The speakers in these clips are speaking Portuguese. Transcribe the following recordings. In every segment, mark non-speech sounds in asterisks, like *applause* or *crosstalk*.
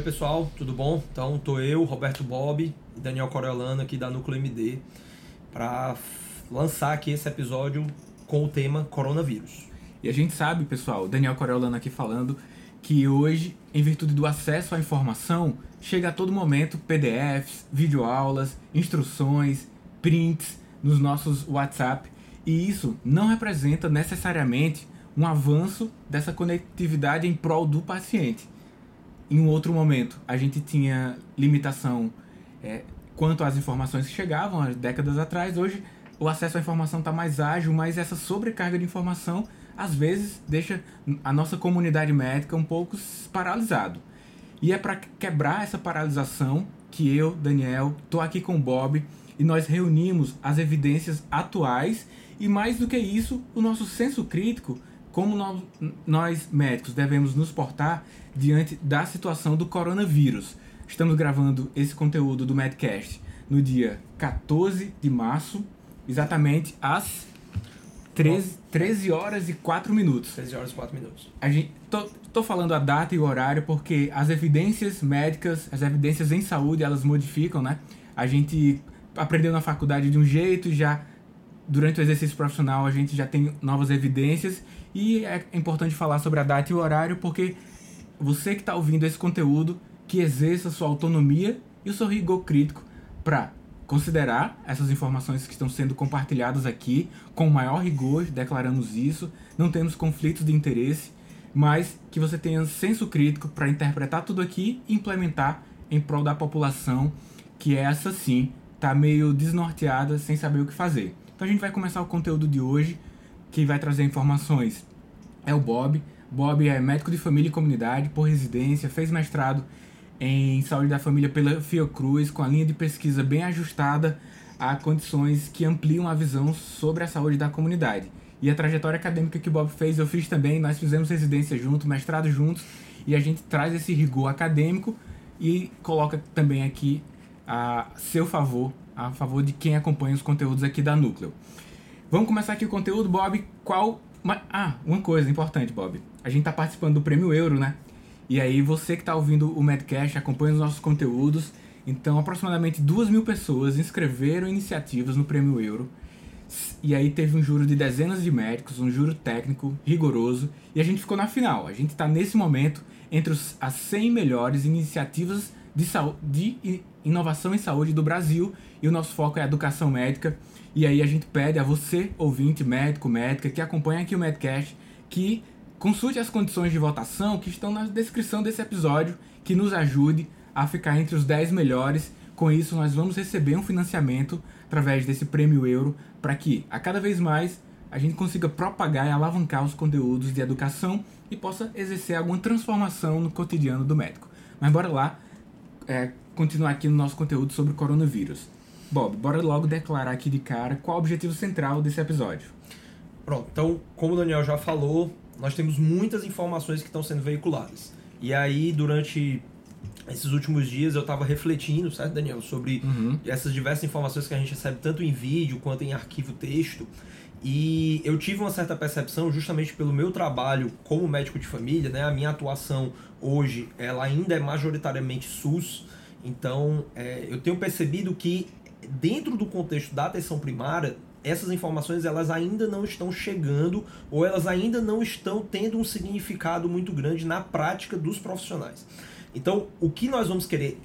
Oi pessoal, tudo bom? Então tô eu, Roberto Bob e Daniel Coriolano aqui da Núcleo MD para lançar aqui esse episódio com o tema coronavírus. E a gente sabe, pessoal, Daniel Coriolano aqui falando que hoje, em virtude do acesso à informação, chega a todo momento PDFs, videoaulas, instruções, prints nos nossos WhatsApp, e isso não representa necessariamente um avanço dessa conectividade em prol do paciente. Em um outro momento, a gente tinha limitação é, quanto às informações que chegavam há décadas atrás. Hoje, o acesso à informação está mais ágil, mas essa sobrecarga de informação às vezes deixa a nossa comunidade médica um pouco paralisado. E é para quebrar essa paralisação que eu, Daniel, estou aqui com o Bob e nós reunimos as evidências atuais e mais do que isso, o nosso senso crítico, como nós, nós médicos devemos nos portar diante da situação do coronavírus. Estamos gravando esse conteúdo do Medcast no dia 14 de março, exatamente às 13, 13 horas e 4 minutos. 13 horas e 4 minutos. A gente, tô, tô falando a data e o horário porque as evidências médicas, as evidências em saúde, elas modificam, né? A gente aprendeu na faculdade de um jeito e já durante o exercício profissional a gente já tem novas evidências e é importante falar sobre a data e o horário porque você que está ouvindo esse conteúdo que exerça sua autonomia e o seu rigor crítico para considerar essas informações que estão sendo compartilhadas aqui com o maior rigor, declaramos isso, não temos conflitos de interesse, mas que você tenha senso crítico para interpretar tudo aqui e implementar em prol da população que essa sim está meio desnorteada, sem saber o que fazer. Então a gente vai começar o conteúdo de hoje, que vai trazer informações é o Bob. Bob é médico de família e comunidade por residência, fez mestrado em saúde da família pela Fiocruz, com a linha de pesquisa bem ajustada a condições que ampliam a visão sobre a saúde da comunidade. E a trajetória acadêmica que o Bob fez, eu fiz também, nós fizemos residência juntos, mestrado juntos, e a gente traz esse rigor acadêmico e coloca também aqui a seu favor, a favor de quem acompanha os conteúdos aqui da Núcleo. Vamos começar aqui o conteúdo, Bob. Qual. Ah, uma coisa importante, Bob. A gente está participando do Prêmio Euro, né? E aí você que está ouvindo o Medcast, acompanha os nossos conteúdos. Então, aproximadamente duas mil pessoas inscreveram iniciativas no Prêmio Euro. E aí teve um juro de dezenas de médicos, um juro técnico rigoroso. E a gente ficou na final. A gente está nesse momento entre os, as 100 melhores iniciativas de, de inovação em saúde do Brasil. E o nosso foco é a educação médica. E aí a gente pede a você, ouvinte, médico, médica, que acompanha aqui o Medcast, que Consulte as condições de votação que estão na descrição desse episódio, que nos ajude a ficar entre os 10 melhores. Com isso, nós vamos receber um financiamento através desse prêmio euro para que, a cada vez mais, a gente consiga propagar e alavancar os conteúdos de educação e possa exercer alguma transformação no cotidiano do médico. Mas bora lá é, continuar aqui no nosso conteúdo sobre o coronavírus. Bob, bora logo declarar aqui de cara qual o objetivo central desse episódio. Pronto, então, como o Daniel já falou, nós temos muitas informações que estão sendo veiculadas. E aí, durante esses últimos dias, eu estava refletindo, certo, Daniel, sobre uhum. essas diversas informações que a gente recebe tanto em vídeo quanto em arquivo texto. E eu tive uma certa percepção, justamente pelo meu trabalho como médico de família, né? A minha atuação hoje, ela ainda é majoritariamente SUS. Então, é, eu tenho percebido que dentro do contexto da atenção primária, essas informações elas ainda não estão chegando ou elas ainda não estão tendo um significado muito grande na prática dos profissionais. Então, o que nós vamos querer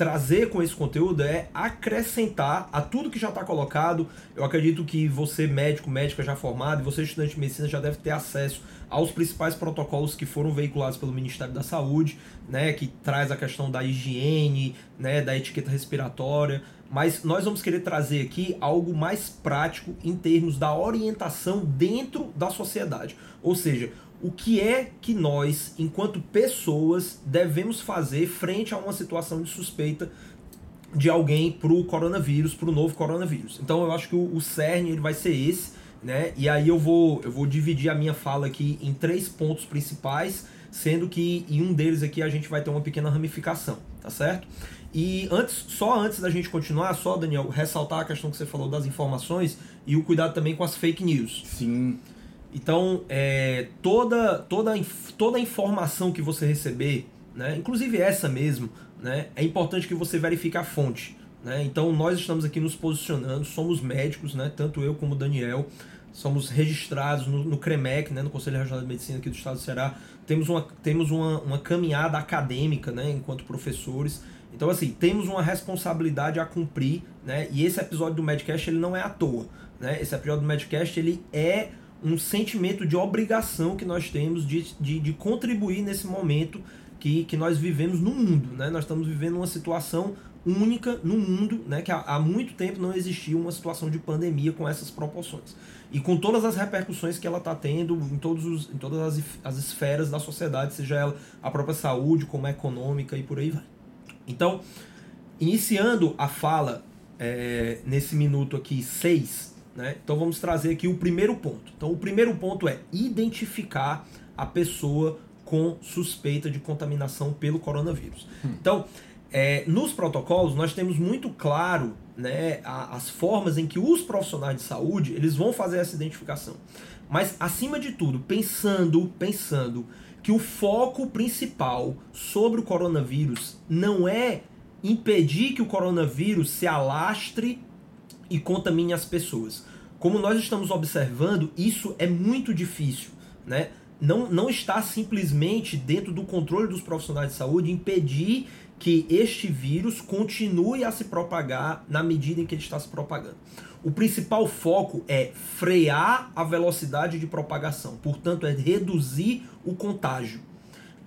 trazer com esse conteúdo é acrescentar a tudo que já está colocado. Eu acredito que você, médico, médica já formado, e você, estudante de medicina, já deve ter acesso aos principais protocolos que foram veiculados pelo Ministério da Saúde, né, que traz a questão da higiene, né, da etiqueta respiratória, mas nós vamos querer trazer aqui algo mais prático em termos da orientação dentro da sociedade. Ou seja, o que é que nós, enquanto pessoas, devemos fazer frente a uma situação de suspeita de alguém para o coronavírus, para o novo coronavírus. Então eu acho que o, o cerne ele vai ser esse, né? E aí eu vou, eu vou dividir a minha fala aqui em três pontos principais, sendo que em um deles aqui a gente vai ter uma pequena ramificação, tá certo? E antes, só antes da gente continuar, só Daniel, ressaltar a questão que você falou das informações e o cuidado também com as fake news. Sim. Então, é, toda, toda, toda a informação que você receber, né, inclusive essa mesmo, né, é importante que você verifique a fonte. Né? Então, nós estamos aqui nos posicionando, somos médicos, né, tanto eu como o Daniel, somos registrados no, no CREMEC, né, no Conselho Regional de Medicina aqui do Estado do Ceará, temos uma, temos uma, uma caminhada acadêmica né, enquanto professores. Então, assim, temos uma responsabilidade a cumprir, né? E esse episódio do Medcast, ele não é à toa, né? Esse episódio do Medcast, ele é um sentimento de obrigação que nós temos de, de, de, contribuir nesse momento que, que nós vivemos no mundo. Né? Nós estamos vivendo uma situação única no mundo, né? que há, há muito tempo não existia uma situação de pandemia com essas proporções. E com todas as repercussões que ela está tendo em, todos os, em todas as, as esferas da sociedade, seja ela a própria saúde, como a econômica e por aí vai. Então, iniciando a fala é, nesse minuto aqui 6, né? Então vamos trazer aqui o primeiro ponto. Então o primeiro ponto é identificar a pessoa com suspeita de contaminação pelo coronavírus. Hum. Então, é, nos protocolos nós temos muito claro né, a, as formas em que os profissionais de saúde eles vão fazer essa identificação. Mas acima de tudo, pensando, pensando que o foco principal sobre o coronavírus não é impedir que o coronavírus se alastre e contamine as pessoas. Como nós estamos observando, isso é muito difícil, né? Não, não está simplesmente dentro do controle dos profissionais de saúde impedir que este vírus continue a se propagar na medida em que ele está se propagando. O principal foco é frear a velocidade de propagação, portanto, é reduzir o contágio.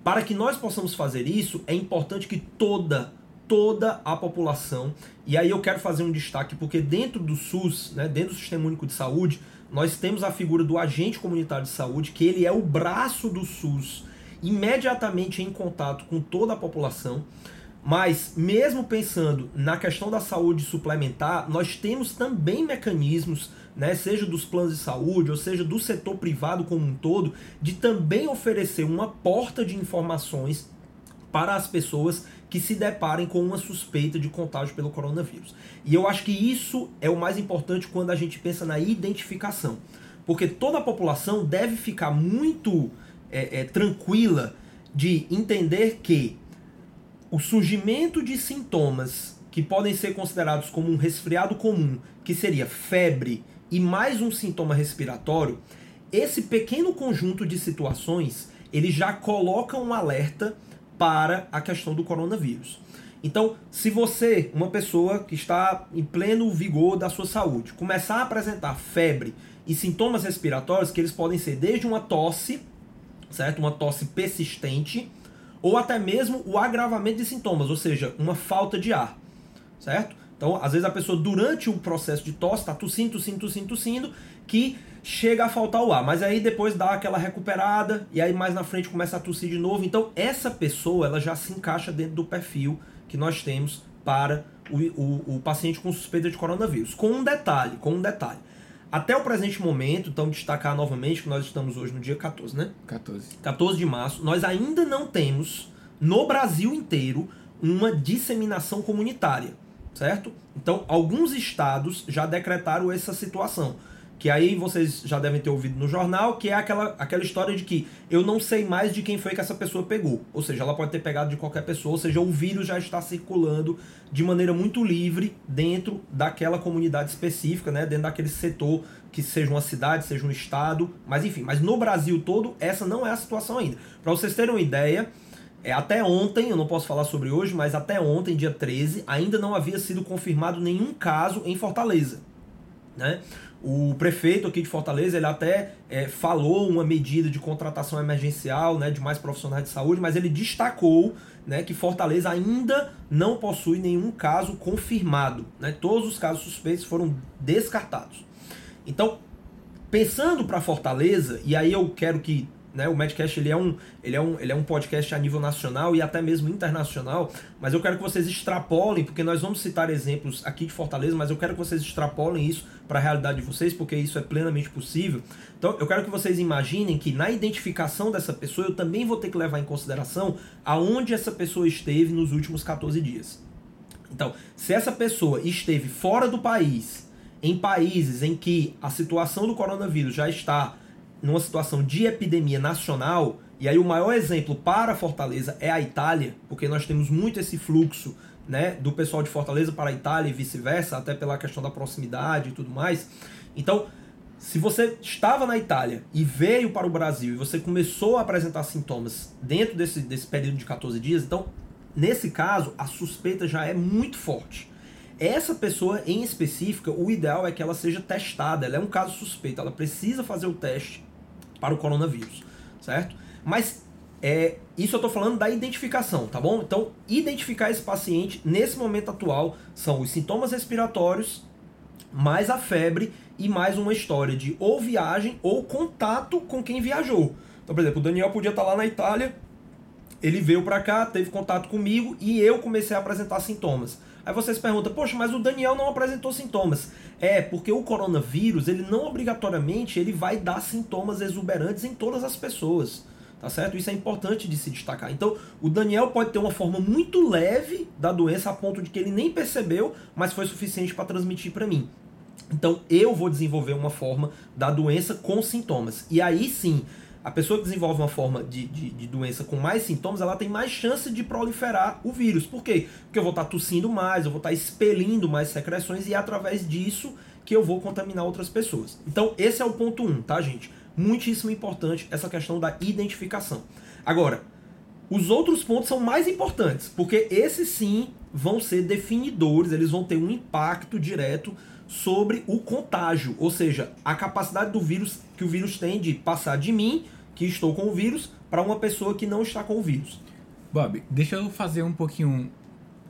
Para que nós possamos fazer isso, é importante que toda toda a população. E aí eu quero fazer um destaque porque dentro do SUS, né, dentro do Sistema Único de Saúde, nós temos a figura do agente comunitário de saúde, que ele é o braço do SUS, imediatamente em contato com toda a população. Mas, mesmo pensando na questão da saúde suplementar, nós temos também mecanismos, né, seja dos planos de saúde, ou seja do setor privado como um todo, de também oferecer uma porta de informações para as pessoas que se deparem com uma suspeita de contágio pelo coronavírus. E eu acho que isso é o mais importante quando a gente pensa na identificação. Porque toda a população deve ficar muito é, é, tranquila de entender que o surgimento de sintomas que podem ser considerados como um resfriado comum, que seria febre e mais um sintoma respiratório, esse pequeno conjunto de situações ele já coloca um alerta para a questão do coronavírus. Então, se você, uma pessoa que está em pleno vigor da sua saúde, começar a apresentar febre e sintomas respiratórios, que eles podem ser desde uma tosse, certo? Uma tosse persistente, ou até mesmo o agravamento de sintomas, ou seja, uma falta de ar, certo? Então, às vezes a pessoa durante o processo de tosse está tossindo, tossindo, tossindo, tossindo, que chega a faltar o ar, mas aí depois dá aquela recuperada e aí mais na frente começa a tossir de novo. Então essa pessoa ela já se encaixa dentro do perfil que nós temos para o, o, o paciente com suspeita de coronavírus. Com um detalhe, com um detalhe. Até o presente momento, então destacar novamente que nós estamos hoje no dia 14, né? 14. 14 de março, nós ainda não temos no Brasil inteiro uma disseminação comunitária, certo? Então, alguns estados já decretaram essa situação que aí vocês já devem ter ouvido no jornal, que é aquela, aquela história de que eu não sei mais de quem foi que essa pessoa pegou. Ou seja, ela pode ter pegado de qualquer pessoa, ou seja, o vírus já está circulando de maneira muito livre dentro daquela comunidade específica, né? dentro daquele setor, que seja uma cidade, seja um estado, mas enfim. Mas no Brasil todo, essa não é a situação ainda. Para vocês terem uma ideia, é, até ontem, eu não posso falar sobre hoje, mas até ontem, dia 13, ainda não havia sido confirmado nenhum caso em Fortaleza. Né? O prefeito aqui de Fortaleza, ele até é, falou uma medida de contratação emergencial, né, de mais profissionais de saúde, mas ele destacou né, que Fortaleza ainda não possui nenhum caso confirmado. Né? Todos os casos suspeitos foram descartados. Então, pensando para Fortaleza, e aí eu quero que né? O Medcast ele é, um, ele, é um, ele é um podcast a nível nacional e até mesmo internacional, mas eu quero que vocês extrapolem, porque nós vamos citar exemplos aqui de Fortaleza, mas eu quero que vocês extrapolem isso para a realidade de vocês, porque isso é plenamente possível. Então eu quero que vocês imaginem que na identificação dessa pessoa eu também vou ter que levar em consideração aonde essa pessoa esteve nos últimos 14 dias. Então, se essa pessoa esteve fora do país, em países em que a situação do coronavírus já está numa situação de epidemia nacional, e aí o maior exemplo para Fortaleza é a Itália, porque nós temos muito esse fluxo né, do pessoal de Fortaleza para a Itália e vice-versa, até pela questão da proximidade e tudo mais. Então, se você estava na Itália e veio para o Brasil e você começou a apresentar sintomas dentro desse, desse período de 14 dias, então, nesse caso, a suspeita já é muito forte. Essa pessoa em específica, o ideal é que ela seja testada. Ela é um caso suspeito, ela precisa fazer o teste para o coronavírus, certo? Mas é, isso eu estou falando da identificação, tá bom? Então, identificar esse paciente nesse momento atual são os sintomas respiratórios, mais a febre e mais uma história de ou viagem ou contato com quem viajou. Então, por exemplo, o Daniel podia estar lá na Itália, ele veio para cá, teve contato comigo e eu comecei a apresentar sintomas. Aí vocês perguntam, poxa, mas o Daniel não apresentou sintomas. É, porque o coronavírus, ele não obrigatoriamente ele vai dar sintomas exuberantes em todas as pessoas. Tá certo? Isso é importante de se destacar. Então, o Daniel pode ter uma forma muito leve da doença a ponto de que ele nem percebeu, mas foi suficiente para transmitir para mim. Então, eu vou desenvolver uma forma da doença com sintomas. E aí sim, a pessoa que desenvolve uma forma de, de, de, doença com mais sintomas, ela tem mais chance de proliferar o vírus. Por quê? Porque eu vou estar tossindo mais, eu vou estar expelindo mais secreções e é através disso que eu vou contaminar outras pessoas. Então, esse é o ponto 1, um, tá, gente? Muitíssimo importante essa questão da identificação. Agora, os outros pontos são mais importantes, porque esses sim vão ser definidores, eles vão ter um impacto direto sobre o contágio, ou seja, a capacidade do vírus que o vírus tem de passar de mim que estou com o vírus para uma pessoa que não está com o vírus. Bob, deixa eu fazer um pouquinho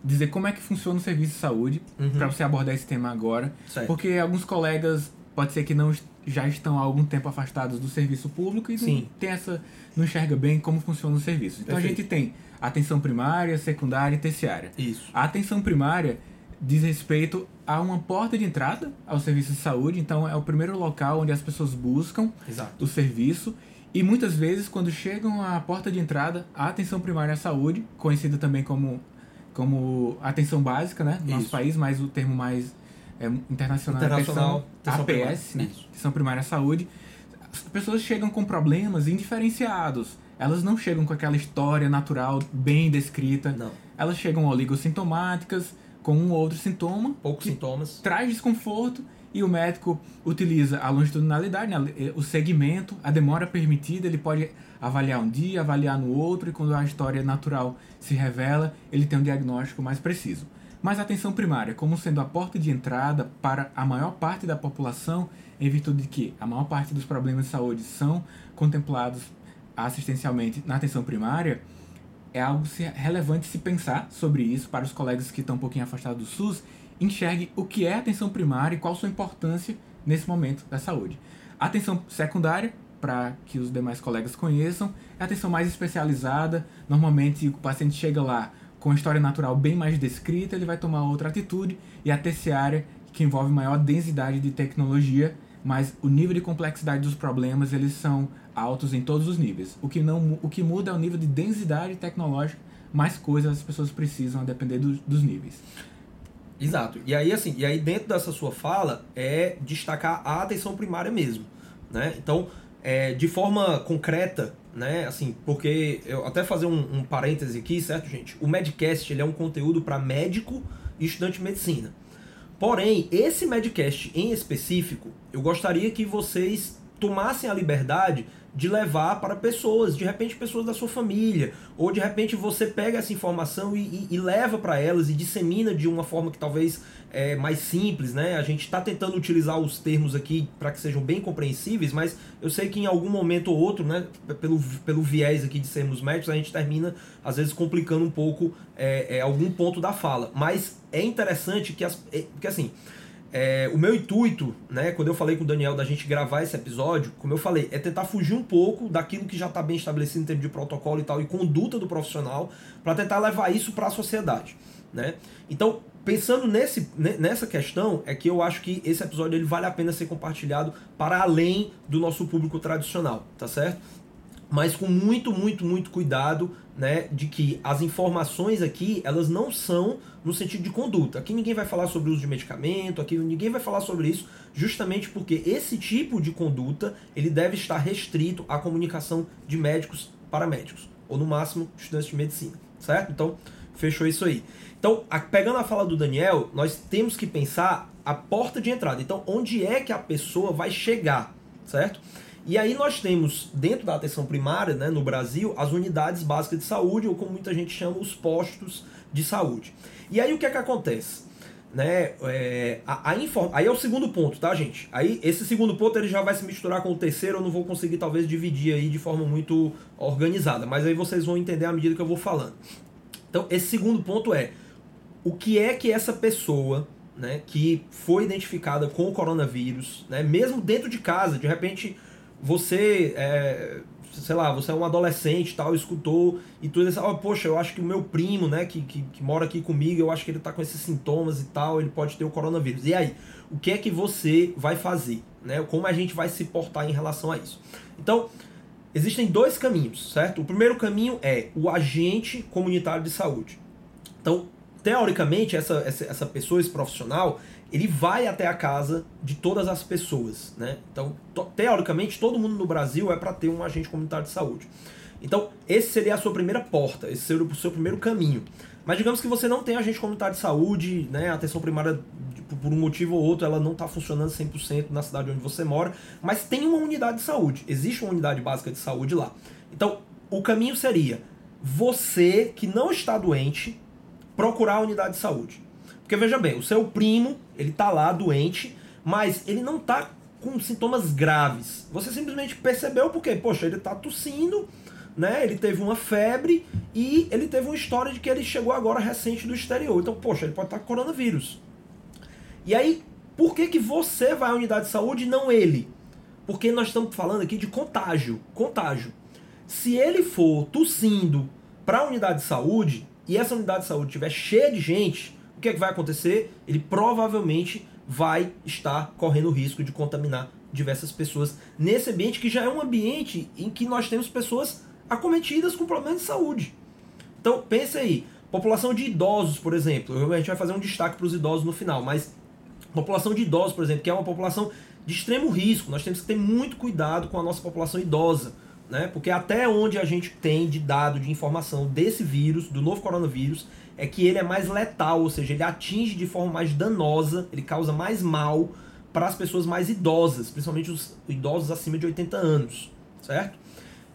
dizer como é que funciona o serviço de saúde uhum. para você abordar esse tema agora, certo. porque alguns colegas pode ser que não já estão há algum tempo afastados do serviço público e Sim. não tem essa não enxerga bem como funciona o serviço. Então Perfeito. a gente tem atenção primária, secundária e terciária. Isso. A atenção primária diz respeito a uma porta de entrada ao serviço de saúde, então é o primeiro local onde as pessoas buscam Exato. o serviço e muitas vezes, quando chegam à porta de entrada, a atenção primária à saúde, conhecida também como, como atenção básica, né? No nosso país, mas o termo mais é, internacional, é internacional é atenção, APS, né? Atenção primária à saúde. As pessoas chegam com problemas indiferenciados. Elas não chegam com aquela história natural bem descrita. Não. Elas chegam oligossintomáticas, com um ou outro sintoma. Poucos sintomas. Traz desconforto e o médico utiliza a longitudinalidade, né, o segmento, a demora permitida, ele pode avaliar um dia, avaliar no outro, e quando a história natural se revela, ele tem um diagnóstico mais preciso. Mas a atenção primária, como sendo a porta de entrada para a maior parte da população, em virtude de que a maior parte dos problemas de saúde são contemplados assistencialmente na atenção primária, é algo relevante se pensar sobre isso para os colegas que estão um pouquinho afastados do SUS enxergue o que é atenção primária e qual sua importância nesse momento da saúde. A atenção secundária, para que os demais colegas conheçam, é a atenção mais especializada. Normalmente o paciente chega lá com a história natural bem mais descrita, ele vai tomar outra atitude. E a terciária, que envolve maior densidade de tecnologia, mas o nível de complexidade dos problemas eles são altos em todos os níveis. O que, não, o que muda é o nível de densidade tecnológica, mais coisas as pessoas precisam a depender do, dos níveis. Exato. E aí, assim, e aí dentro dessa sua fala é destacar a atenção primária mesmo. Né? Então, é, de forma concreta, né? Assim, porque eu até fazer um, um parêntese aqui, certo, gente? O Medcast ele é um conteúdo para médico e estudante de medicina. Porém, esse Medcast em específico, eu gostaria que vocês tomassem a liberdade de levar para pessoas, de repente pessoas da sua família, ou de repente você pega essa informação e, e, e leva para elas e dissemina de uma forma que talvez é mais simples, né? A gente está tentando utilizar os termos aqui para que sejam bem compreensíveis, mas eu sei que em algum momento ou outro, né, pelo, pelo viés aqui de sermos médicos, a gente termina às vezes complicando um pouco é, é, algum ponto da fala. Mas é interessante que as, é, que assim é, o meu intuito, né, quando eu falei com o Daniel da gente gravar esse episódio, como eu falei, é tentar fugir um pouco daquilo que já está bem estabelecido em termos de protocolo e tal, e conduta do profissional, para tentar levar isso para a sociedade. Né? Então, pensando nesse, nessa questão, é que eu acho que esse episódio ele vale a pena ser compartilhado para além do nosso público tradicional, tá certo? Mas com muito, muito, muito cuidado, né, de que as informações aqui, elas não são no sentido de conduta. Aqui ninguém vai falar sobre o uso de medicamento, aqui ninguém vai falar sobre isso, justamente porque esse tipo de conduta, ele deve estar restrito à comunicação de médicos para médicos, ou no máximo estudantes de medicina, certo? Então, fechou isso aí. Então, a, pegando a fala do Daniel, nós temos que pensar a porta de entrada. Então, onde é que a pessoa vai chegar, certo? E aí nós temos, dentro da atenção primária, né, no Brasil, as unidades básicas de saúde, ou como muita gente chama, os postos de saúde. E aí o que é que acontece? Né, é, a, a inform... Aí é o segundo ponto, tá, gente? Aí esse segundo ponto ele já vai se misturar com o terceiro, eu não vou conseguir talvez dividir aí de forma muito organizada, mas aí vocês vão entender à medida que eu vou falando. Então, esse segundo ponto é o que é que essa pessoa né, que foi identificada com o coronavírus, né, mesmo dentro de casa, de repente você, é, sei lá, você é um adolescente tal, escutou e tudo isso, oh, poxa, eu acho que o meu primo, né, que, que, que, mora aqui comigo, eu acho que ele tá com esses sintomas e tal, ele pode ter o coronavírus. E aí, o que é que você vai fazer? Né? Como a gente vai se portar em relação a isso? Então, existem dois caminhos, certo? O primeiro caminho é o agente comunitário de saúde. Então, teoricamente, essa, essa, essa pessoa, esse profissional, ele vai até a casa de todas as pessoas, né? Então, teoricamente, todo mundo no Brasil é para ter um agente comunitário de saúde. Então, esse seria a sua primeira porta, esse seria o seu primeiro caminho. Mas digamos que você não tem agente comunitário de saúde, né? A atenção primária, por um motivo ou outro, ela não está funcionando 100% na cidade onde você mora, mas tem uma unidade de saúde, existe uma unidade básica de saúde lá. Então, o caminho seria você que não está doente, procurar a unidade de saúde. Porque veja bem, o seu primo, ele tá lá doente, mas ele não tá com sintomas graves. Você simplesmente percebeu porque, poxa, ele tá tossindo, né? Ele teve uma febre e ele teve uma história de que ele chegou agora recente do exterior. Então, poxa, ele pode estar com coronavírus. E aí, por que que você vai à unidade de saúde e não ele? Porque nós estamos falando aqui de contágio, contágio. Se ele for tossindo para a unidade de saúde, e essa unidade de saúde estiver cheia de gente, que, é que vai acontecer? Ele provavelmente vai estar correndo o risco de contaminar diversas pessoas nesse ambiente que já é um ambiente em que nós temos pessoas acometidas com problemas de saúde. Então, pense aí, população de idosos, por exemplo, a gente vai fazer um destaque para os idosos no final, mas população de idosos, por exemplo, que é uma população de extremo risco, nós temos que ter muito cuidado com a nossa população idosa né? Porque até onde a gente tem de dado de informação desse vírus, do novo coronavírus, é que ele é mais letal, ou seja, ele atinge de forma mais danosa, ele causa mais mal para as pessoas mais idosas, principalmente os idosos acima de 80 anos, certo?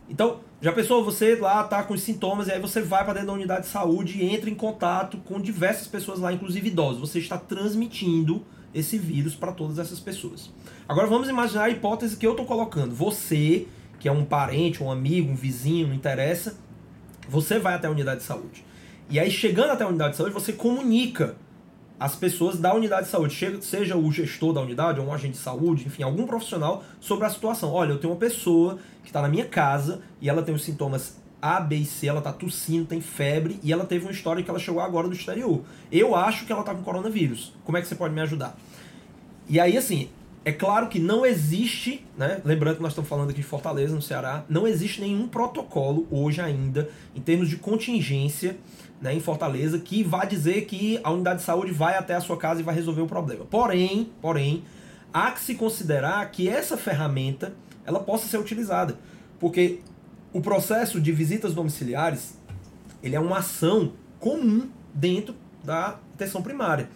Então, já pensou, você lá tá com os sintomas e aí você vai para dentro da unidade de saúde e entra em contato com diversas pessoas lá, inclusive idosos. Você está transmitindo esse vírus para todas essas pessoas. Agora vamos imaginar a hipótese que eu estou colocando. Você que é um parente, um amigo, um vizinho, não interessa, você vai até a unidade de saúde. E aí, chegando até a unidade de saúde, você comunica as pessoas da unidade de saúde, seja o gestor da unidade, ou um agente de saúde, enfim, algum profissional, sobre a situação. Olha, eu tenho uma pessoa que está na minha casa e ela tem os sintomas A, B e C, ela está tossindo, tem febre e ela teve uma história que ela chegou agora do exterior. Eu acho que ela está com coronavírus. Como é que você pode me ajudar? E aí, assim, é claro que não existe, né? Lembrando que nós estamos falando aqui de Fortaleza, no Ceará, não existe nenhum protocolo hoje ainda, em termos de contingência, né, em Fortaleza, que vá dizer que a unidade de saúde vai até a sua casa e vai resolver o problema. Porém, porém, há que se considerar que essa ferramenta ela possa ser utilizada, porque o processo de visitas domiciliares ele é uma ação comum dentro da atenção primária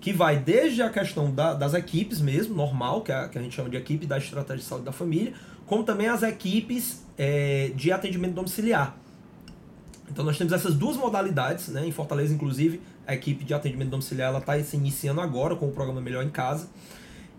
que vai desde a questão da, das equipes mesmo, normal, que a, que a gente chama de equipe da estratégia de saúde da família, como também as equipes é, de atendimento domiciliar. Então nós temos essas duas modalidades, né? em Fortaleza, inclusive, a equipe de atendimento domiciliar está se iniciando agora com o programa Melhor em Casa.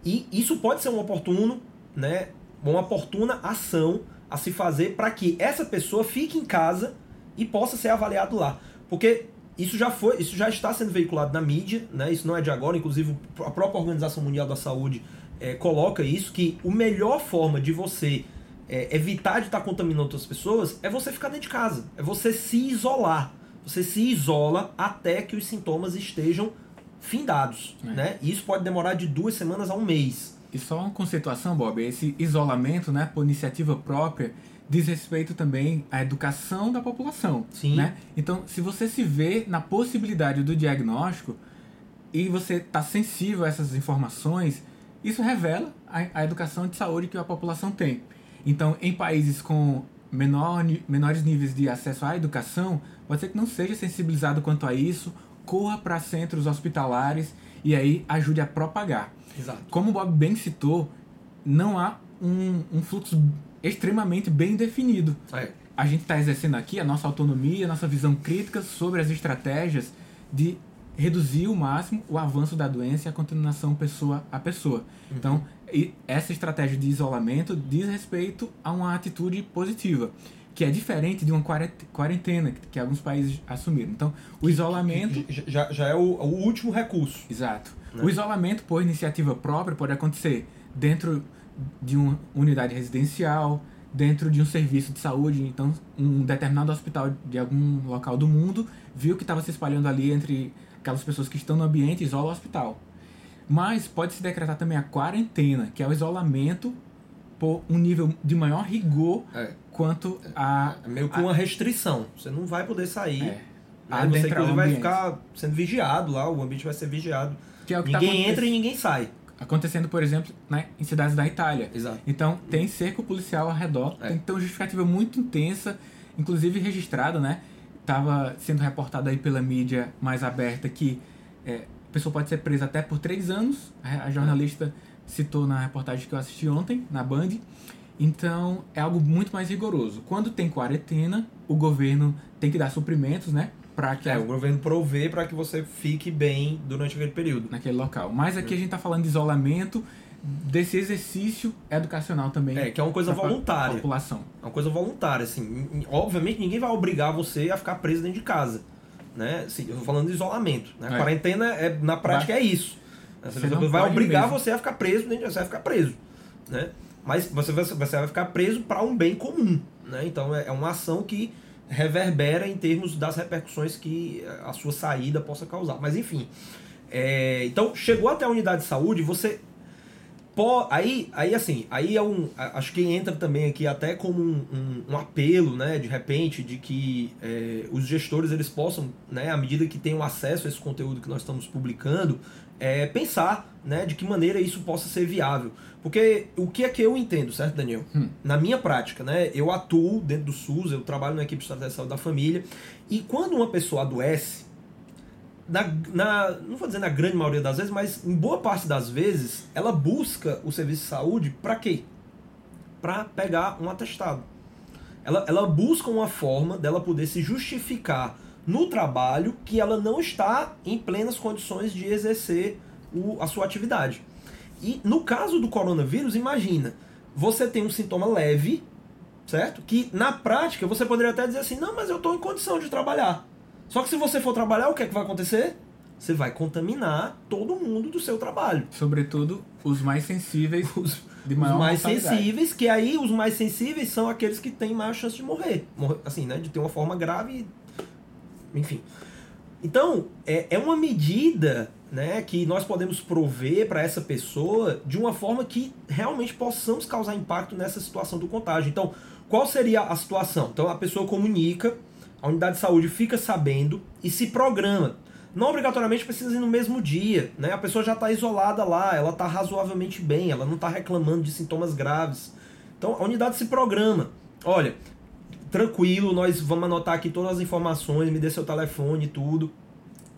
E isso pode ser um oportuno, né? uma oportuna ação a se fazer para que essa pessoa fique em casa e possa ser avaliado lá. Porque isso já foi, isso já está sendo veiculado na mídia, né? Isso não é de agora, inclusive a própria Organização Mundial da Saúde é, coloca isso que a melhor forma de você é, evitar de estar contaminando outras pessoas é você ficar dentro de casa, é você se isolar. Você se isola até que os sintomas estejam findados, é. né? E isso pode demorar de duas semanas a um mês. E só uma conceituação, Bob, esse isolamento, né, por iniciativa própria, diz respeito também à educação da população. Sim. Né? Então, se você se vê na possibilidade do diagnóstico e você está sensível a essas informações, isso revela a, a, educação de saúde que a população tem. Então, em países com menor, menores níveis de acesso à educação, pode ser que não seja sensibilizado quanto a isso, corra para centros hospitalares e aí ajude a propagar. Exato. Como o Bob bem citou, não há um, um fluxo extremamente bem definido. É. A gente está exercendo aqui a nossa autonomia, a nossa visão crítica sobre as estratégias de reduzir o máximo o avanço da doença e a contaminação pessoa a pessoa. Uhum. Então, essa estratégia de isolamento diz respeito a uma atitude positiva, que é diferente de uma quarentena que, que alguns países assumiram. Então, o isolamento. Já, já é o, o último recurso. Exato. Né? O isolamento por iniciativa própria pode acontecer dentro de uma unidade residencial, dentro de um serviço de saúde. Então, um determinado hospital de algum local do mundo viu que estava se espalhando ali entre aquelas pessoas que estão no ambiente, isola o hospital. Mas pode se decretar também a quarentena, que é o isolamento por um nível de maior rigor é. quanto a. É meio que uma restrição. Você não vai poder sair. É. Né? Você inclusive vai ficar sendo vigiado lá, o ambiente vai ser vigiado. Que é o que tá ninguém tá entra e ninguém sai. Acontecendo, por exemplo, né, em cidades da Itália. Exato. Então tem cerco policial ao redor, é. tem que ter uma justificativa muito intensa, inclusive registrada, né? estava sendo reportado aí pela mídia mais aberta que é, a pessoa pode ser presa até por três anos. A, jornalista citou na reportagem que eu assisti ontem, na Band. Então, é algo muito mais rigoroso. Quando tem quarentena, o governo tem que dar suprimentos, né? Pra que é, o governo provê para que você fique bem durante aquele período. Naquele local. Mas aqui a gente está falando de isolamento desse exercício educacional também. É, que é uma coisa voluntária. População. É uma coisa voluntária, assim. Obviamente ninguém vai obrigar você a ficar preso dentro de casa. Né? Assim, eu tô falando de isolamento. Né? A é. quarentena, é, na prática, vai. é isso. Você, você vai obrigar mesmo. você a ficar preso dentro de você vai ficar preso. Né? Mas você vai, você vai ficar preso para um bem comum. Né? Então é, é uma ação que reverbera em termos das repercussões que a sua saída possa causar. Mas enfim. É, então, chegou até a unidade de saúde, você Aí, aí assim, aí é um. Acho que entra também aqui até como um, um, um apelo, né, de repente, de que é, os gestores eles possam, né, à medida que tenham acesso a esse conteúdo que nós estamos publicando, é, pensar né, de que maneira isso possa ser viável. Porque o que é que eu entendo, certo, Daniel? Hum. Na minha prática, né, eu atuo dentro do SUS, eu trabalho na equipe de estratégia de saúde da família, e quando uma pessoa adoece, na, na, não vou dizer na grande maioria das vezes, mas em boa parte das vezes, ela busca o serviço de saúde para quê? Para pegar um atestado. Ela, ela busca uma forma dela poder se justificar no trabalho que ela não está em plenas condições de exercer o, a sua atividade. E no caso do coronavírus, imagina, você tem um sintoma leve, certo? Que na prática você poderia até dizer assim: não, mas eu estou em condição de trabalhar. Só que se você for trabalhar, o que é que vai acontecer? Você vai contaminar todo mundo do seu trabalho. Sobretudo os mais sensíveis, *laughs* os, de maior Os mais sensíveis, que aí os mais sensíveis são aqueles que têm maior chance de morrer. morrer assim, né? De ter uma forma grave. Enfim. Então, é, é uma medida né, que nós podemos prover para essa pessoa de uma forma que realmente possamos causar impacto nessa situação do contágio. Então, qual seria a situação? Então, a pessoa comunica a unidade de saúde fica sabendo e se programa. Não obrigatoriamente precisa ir no mesmo dia, né? A pessoa já está isolada lá, ela está razoavelmente bem, ela não está reclamando de sintomas graves. Então a unidade se programa. Olha, tranquilo, nós vamos anotar aqui todas as informações, me dê seu telefone e tudo.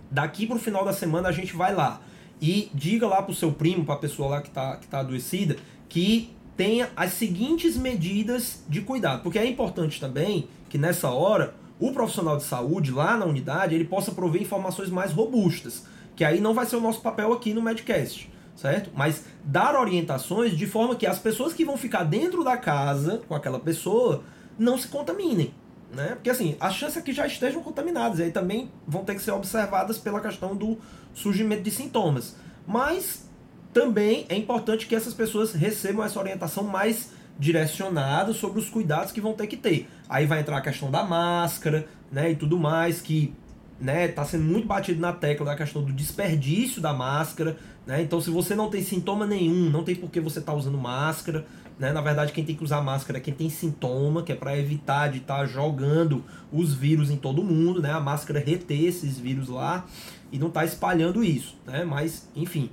Daqui para o final da semana a gente vai lá e diga lá para o seu primo, para a pessoa lá que está que tá adoecida, que tenha as seguintes medidas de cuidado. Porque é importante também que nessa hora o profissional de saúde lá na unidade ele possa prover informações mais robustas, que aí não vai ser o nosso papel aqui no Medcast, certo? Mas dar orientações de forma que as pessoas que vão ficar dentro da casa com aquela pessoa não se contaminem. Né? Porque assim, a chance é que já estejam contaminadas, e aí também vão ter que ser observadas pela questão do surgimento de sintomas. Mas também é importante que essas pessoas recebam essa orientação mais direcionada sobre os cuidados que vão ter que ter. Aí vai entrar a questão da máscara, né, e tudo mais, que né, tá sendo muito batido na tecla da questão do desperdício da máscara, né? Então se você não tem sintoma nenhum, não tem por que você tá usando máscara, né? Na verdade, quem tem que usar máscara é quem tem sintoma, que é para evitar de estar tá jogando os vírus em todo mundo, né? A máscara reter esses vírus lá e não tá espalhando isso, né? Mas, enfim.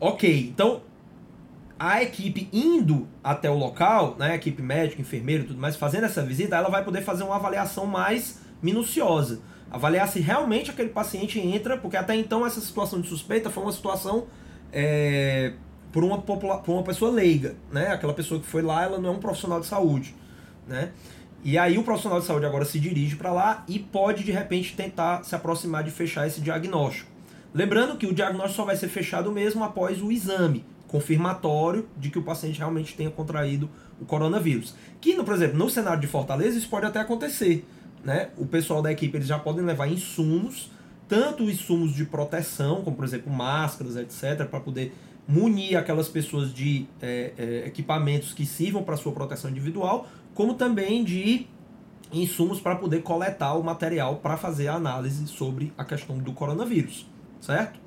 OK, então a equipe indo até o local, né, a equipe médica, enfermeiro tudo mais, fazendo essa visita, ela vai poder fazer uma avaliação mais minuciosa avaliar se realmente aquele paciente entra, porque até então essa situação de suspeita foi uma situação é, por, uma popula por uma pessoa leiga, né? Aquela pessoa que foi lá, ela não é um profissional de saúde, né? E aí o profissional de saúde agora se dirige para lá e pode de repente tentar se aproximar de fechar esse diagnóstico. Lembrando que o diagnóstico só vai ser fechado mesmo após o exame confirmatório de que o paciente realmente tenha contraído o coronavírus. Que, por exemplo, no cenário de Fortaleza isso pode até acontecer né, o pessoal da equipe eles já podem levar insumos, tanto insumos de proteção, como por exemplo máscaras, etc., para poder munir aquelas pessoas de é, é, equipamentos que sirvam para sua proteção individual, como também de insumos para poder coletar o material para fazer a análise sobre a questão do coronavírus, certo?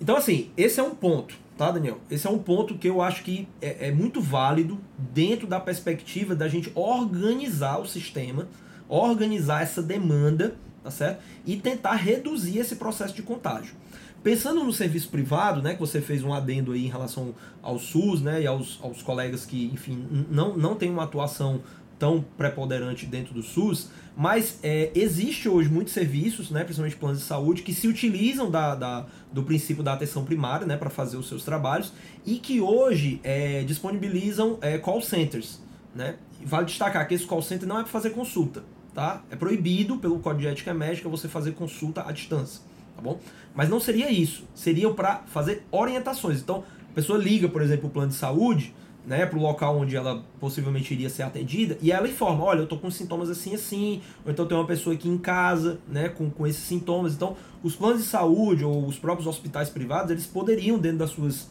Então, assim, esse é um ponto, tá, Daniel? Esse é um ponto que eu acho que é, é muito válido dentro da perspectiva da gente organizar o sistema organizar essa demanda, tá certo? E tentar reduzir esse processo de contágio. Pensando no serviço privado, né, que você fez um adendo aí em relação ao SUS, né, e aos, aos colegas que, enfim, não, não tem uma atuação tão preponderante dentro do SUS, mas é, existe hoje muitos serviços, né, principalmente planos de saúde, que se utilizam da, da do princípio da atenção primária né, para fazer os seus trabalhos e que hoje é, disponibilizam é, call centers. Né? Vale destacar que esse call center não é para fazer consulta tá? É proibido pelo Código de Ética Médica você fazer consulta à distância, tá bom? Mas não seria isso, seria para fazer orientações. Então, a pessoa liga, por exemplo, o plano de saúde, né, para o local onde ela possivelmente iria ser atendida, e ela informa, olha, eu tô com sintomas assim assim, ou então tem uma pessoa aqui em casa, né, com, com esses sintomas. Então, os planos de saúde ou os próprios hospitais privados, eles poderiam dentro das suas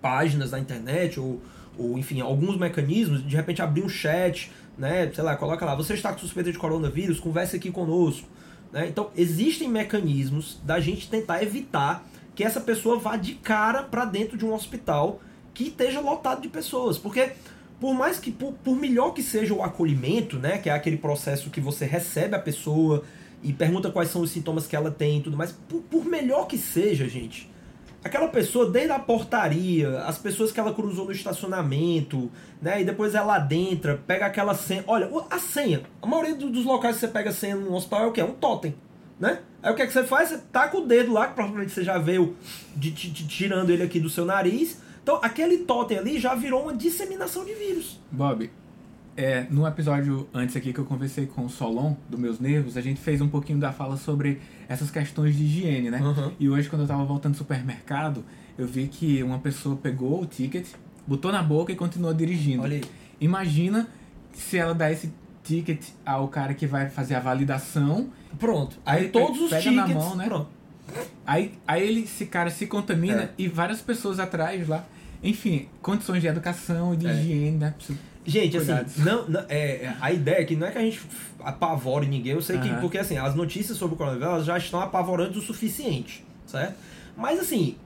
páginas da internet ou, ou enfim, alguns mecanismos, de repente abrir um chat, né? Sei lá, coloca lá, você está com suspeita de coronavírus, converse aqui conosco. Né? Então, existem mecanismos da gente tentar evitar que essa pessoa vá de cara para dentro de um hospital que esteja lotado de pessoas. Porque, por mais que, por, por melhor que seja o acolhimento, né? Que é aquele processo que você recebe a pessoa e pergunta quais são os sintomas que ela tem e tudo mais, por, por melhor que seja, gente, aquela pessoa, desde a portaria, as pessoas que ela cruzou no estacionamento, né? E depois ela adentra, pega aquela senha. Olha, a senha. A maioria dos locais que você pega senha no hospital é o quê? É um totem, né? Aí o que, é que você faz? Você taca o dedo lá, que provavelmente você já veio de, de, de, tirando ele aqui do seu nariz. Então, aquele totem ali já virou uma disseminação de vírus. Bob, é, no episódio antes aqui que eu conversei com o Solon, do Meus Nervos, a gente fez um pouquinho da fala sobre essas questões de higiene, né? Uhum. E hoje, quando eu tava voltando do supermercado, eu vi que uma pessoa pegou o ticket, botou na boca e continuou dirigindo. Olha aí. Imagina se ela dá esse ticket ao cara que vai fazer a validação. Pronto. Aí, aí todos os tickets... na mão, né? Pronto. Aí, aí ele, esse cara se contamina é. e várias pessoas atrás lá. Enfim, condições de educação e de é. higiene, né? Gente, assim, não, não, é, é, a ideia é que não é que a gente apavore ninguém, eu sei uhum. que, porque assim, as notícias sobre o coronavírus já estão apavorantes o suficiente, certo? Mas assim,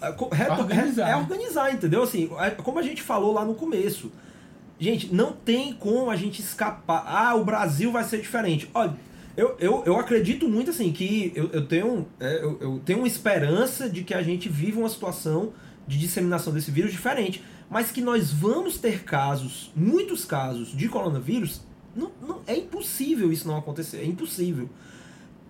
é, é organizar. é organizar, entendeu? Assim, é, como a gente falou lá no começo, gente, não tem como a gente escapar. Ah, o Brasil vai ser diferente. Olha, eu, eu, eu acredito muito assim que eu, eu, tenho, é, eu, eu tenho uma esperança de que a gente viva uma situação de disseminação desse vírus diferente mas que nós vamos ter casos, muitos casos de coronavírus, não, não, é impossível isso não acontecer, é impossível.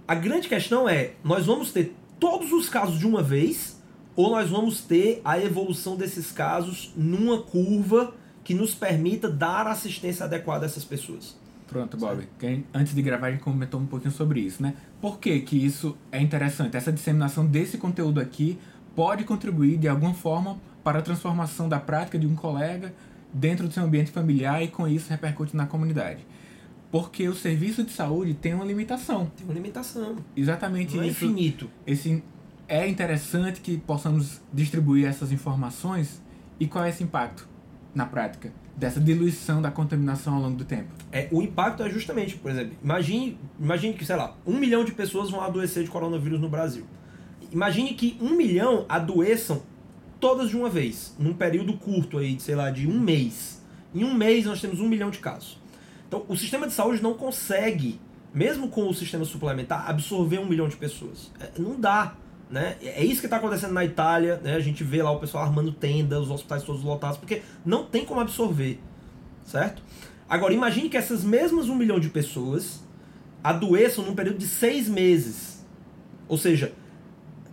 A grande questão é, nós vamos ter todos os casos de uma vez ou nós vamos ter a evolução desses casos numa curva que nos permita dar assistência adequada a essas pessoas. Pronto, Bob. Antes de gravar, a gente comentou um pouquinho sobre isso, né? Por que, que isso é interessante? Essa disseminação desse conteúdo aqui pode contribuir de alguma forma para a transformação da prática de um colega dentro do seu ambiente familiar e com isso repercute na comunidade. Porque o serviço de saúde tem uma limitação. Tem uma limitação. Exatamente Não é isso. infinito. Esse, é interessante que possamos distribuir essas informações. E qual é esse impacto na prática? Dessa diluição da contaminação ao longo do tempo. É, o impacto é justamente, por exemplo, imagine, imagine que, sei lá, um milhão de pessoas vão adoecer de coronavírus no Brasil. Imagine que um milhão adoeçam todas de uma vez, num período curto aí, de, sei lá, de um mês. Em um mês nós temos um milhão de casos. Então, o sistema de saúde não consegue, mesmo com o sistema suplementar, absorver um milhão de pessoas. É, não dá. Né? É isso que está acontecendo na Itália. Né? A gente vê lá o pessoal armando tenda, os hospitais todos lotados, porque não tem como absorver. Certo? Agora, imagine que essas mesmas um milhão de pessoas adoeçam num período de seis meses. Ou seja,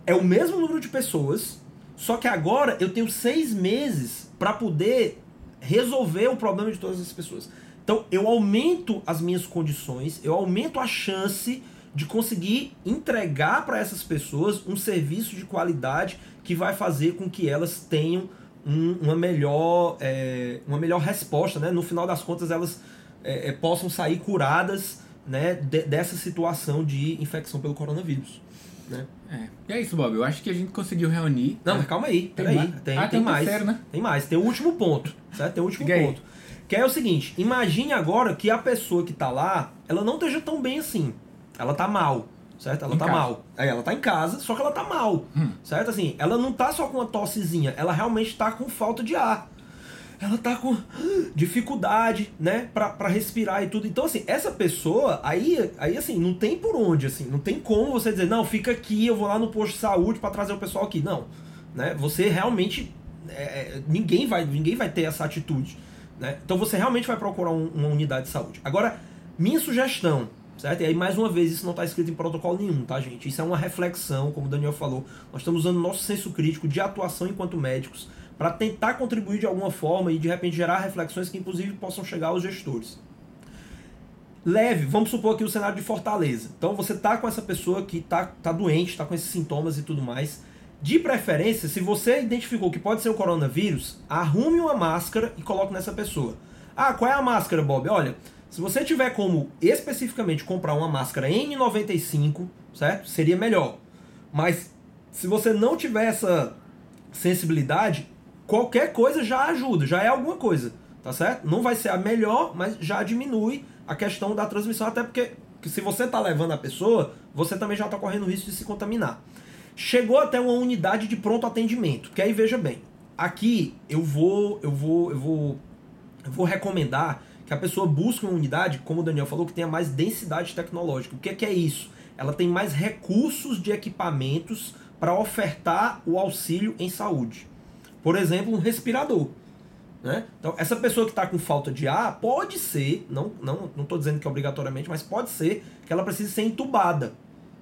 é o mesmo número de pessoas, só que agora eu tenho seis meses para poder resolver o problema de todas as pessoas. Então eu aumento as minhas condições, eu aumento a chance de conseguir entregar para essas pessoas um serviço de qualidade que vai fazer com que elas tenham um, uma, melhor, é, uma melhor resposta. Né? No final das contas, elas é, possam sair curadas né, de, dessa situação de infecção pelo coronavírus. Né? É. E é isso, Bob. Eu acho que a gente conseguiu reunir. Não, mas calma aí. Tem? Tem, ah, tem, tem mais. Terceiro, né? Tem mais. Tem o último ponto. Certo? Tem o último Fiquei. ponto. Que é o seguinte: imagine agora que a pessoa que tá lá, ela não esteja tão bem assim. Ela tá mal. Certo? Ela em tá casa. mal. É, ela tá em casa, só que ela tá mal. Hum. Certo? Assim, ela não tá só com uma tossezinha, ela realmente tá com falta de ar ela tá com dificuldade, né, para respirar e tudo. Então, assim, essa pessoa, aí, aí, assim, não tem por onde, assim, não tem como você dizer, não, fica aqui, eu vou lá no posto de saúde para trazer o pessoal aqui. Não, né, você realmente, é, é, ninguém, vai, ninguém vai ter essa atitude, né. Então, você realmente vai procurar um, uma unidade de saúde. Agora, minha sugestão, certo? E aí, mais uma vez, isso não está escrito em protocolo nenhum, tá, gente? Isso é uma reflexão, como o Daniel falou. Nós estamos usando nosso senso crítico de atuação enquanto médicos para tentar contribuir de alguma forma e de repente gerar reflexões que inclusive possam chegar aos gestores. Leve, vamos supor aqui o cenário de Fortaleza. Então você tá com essa pessoa que tá, tá doente, tá com esses sintomas e tudo mais. De preferência, se você identificou que pode ser o coronavírus, arrume uma máscara e coloque nessa pessoa. Ah, qual é a máscara, Bob? Olha, se você tiver como especificamente comprar uma máscara N95, certo? Seria melhor. Mas se você não tiver essa sensibilidade, qualquer coisa já ajuda, já é alguma coisa, tá certo? Não vai ser a melhor, mas já diminui a questão da transmissão, até porque se você está levando a pessoa, você também já está correndo risco de se contaminar. Chegou até uma unidade de pronto atendimento, que aí veja bem, aqui eu vou, eu vou, eu vou, eu vou recomendar que a pessoa busque uma unidade, como o Daniel falou, que tenha mais densidade tecnológica. O que é, que é isso? Ela tem mais recursos de equipamentos para ofertar o auxílio em saúde. Por exemplo, um respirador. Né? Então, essa pessoa que está com falta de ar pode ser, não não não estou dizendo que é obrigatoriamente, mas pode ser que ela precise ser entubada.